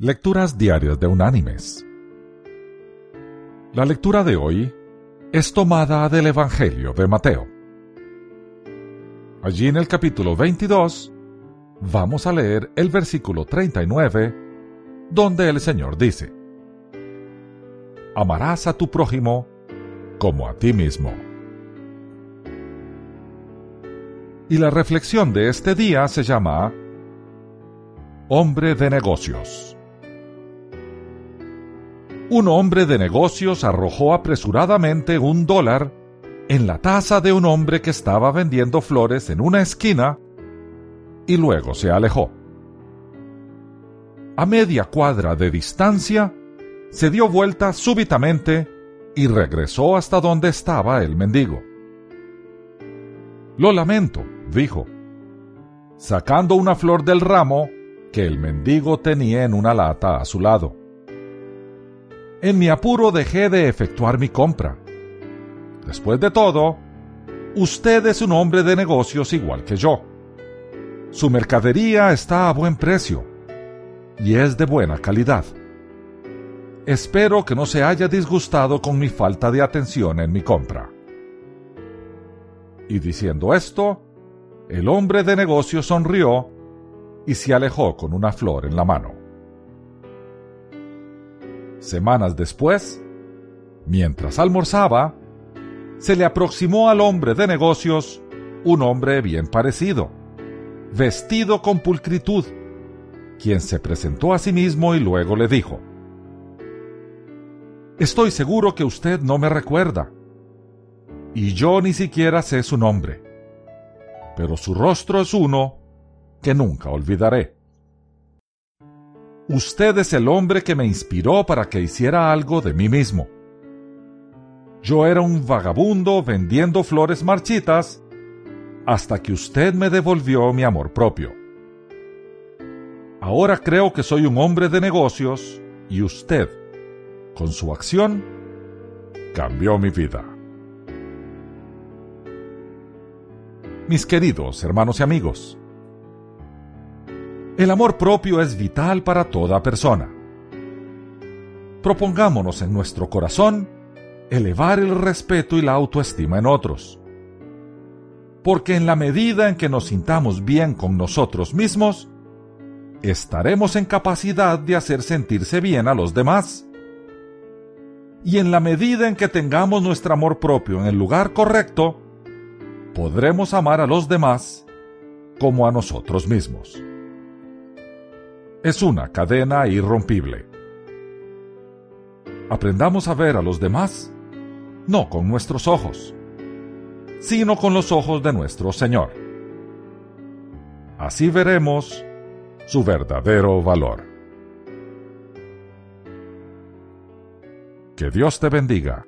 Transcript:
Lecturas Diarias de Unánimes. La lectura de hoy es tomada del Evangelio de Mateo. Allí en el capítulo 22 vamos a leer el versículo 39, donde el Señor dice, Amarás a tu prójimo como a ti mismo. Y la reflexión de este día se llama Hombre de negocios. Un hombre de negocios arrojó apresuradamente un dólar en la taza de un hombre que estaba vendiendo flores en una esquina y luego se alejó. A media cuadra de distancia, se dio vuelta súbitamente y regresó hasta donde estaba el mendigo. Lo lamento, dijo, sacando una flor del ramo que el mendigo tenía en una lata a su lado. En mi apuro dejé de efectuar mi compra. Después de todo, usted es un hombre de negocios igual que yo. Su mercadería está a buen precio y es de buena calidad. Espero que no se haya disgustado con mi falta de atención en mi compra. Y diciendo esto, el hombre de negocio sonrió y se alejó con una flor en la mano. Semanas después, mientras almorzaba, se le aproximó al hombre de negocios un hombre bien parecido, vestido con pulcritud, quien se presentó a sí mismo y luego le dijo, Estoy seguro que usted no me recuerda, y yo ni siquiera sé su nombre pero su rostro es uno que nunca olvidaré. Usted es el hombre que me inspiró para que hiciera algo de mí mismo. Yo era un vagabundo vendiendo flores marchitas hasta que usted me devolvió mi amor propio. Ahora creo que soy un hombre de negocios y usted, con su acción, cambió mi vida. mis queridos hermanos y amigos. El amor propio es vital para toda persona. Propongámonos en nuestro corazón elevar el respeto y la autoestima en otros. Porque en la medida en que nos sintamos bien con nosotros mismos, estaremos en capacidad de hacer sentirse bien a los demás. Y en la medida en que tengamos nuestro amor propio en el lugar correcto, podremos amar a los demás como a nosotros mismos. Es una cadena irrompible. Aprendamos a ver a los demás no con nuestros ojos, sino con los ojos de nuestro Señor. Así veremos su verdadero valor. Que Dios te bendiga.